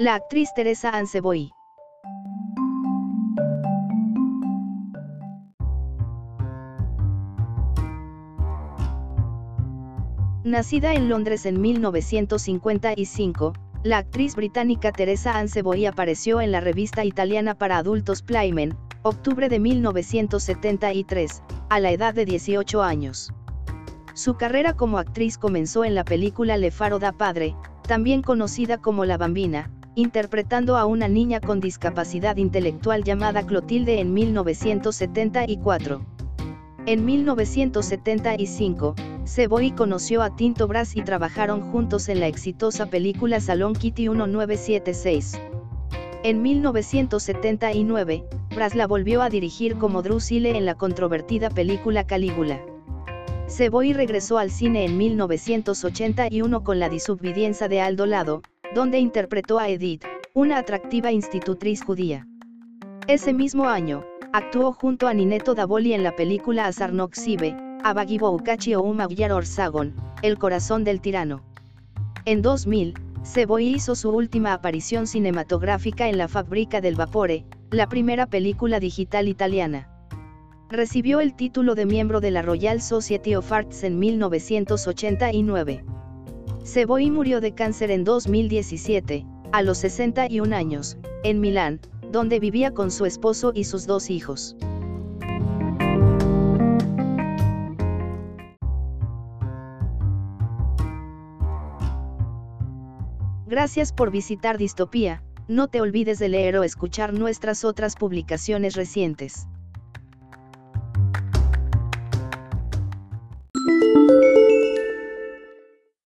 La actriz Teresa Anseboy. Nacida en Londres en 1955, la actriz británica Teresa Anseboy apareció en la revista italiana para adultos Playmen, octubre de 1973, a la edad de 18 años. Su carrera como actriz comenzó en la película Le Faro da Padre, también conocida como La Bambina, interpretando a una niña con discapacidad intelectual llamada Clotilde en 1974. En 1975, Seboy conoció a Tinto Brass y trabajaron juntos en la exitosa película Salón Kitty 1976. En 1979, Brass la volvió a dirigir como Drusille en la controvertida película Calígula. Seboy regresó al cine en 1981 con la disubvidienza de Aldo Lado, donde interpretó a Edith, una atractiva institutriz judía. Ese mismo año, actuó junto a Nineto Davoli en la película Azarnoxive, Abagiboukachi o Umagyar Orsagon, El corazón del tirano. En 2000, Seboy hizo su última aparición cinematográfica en La Fábrica del Vapore, la primera película digital italiana. Recibió el título de miembro de la Royal Society of Arts en 1989. Seboy murió de cáncer en 2017, a los 61 años, en Milán, donde vivía con su esposo y sus dos hijos. Gracias por visitar Distopía, no te olvides de leer o escuchar nuestras otras publicaciones recientes.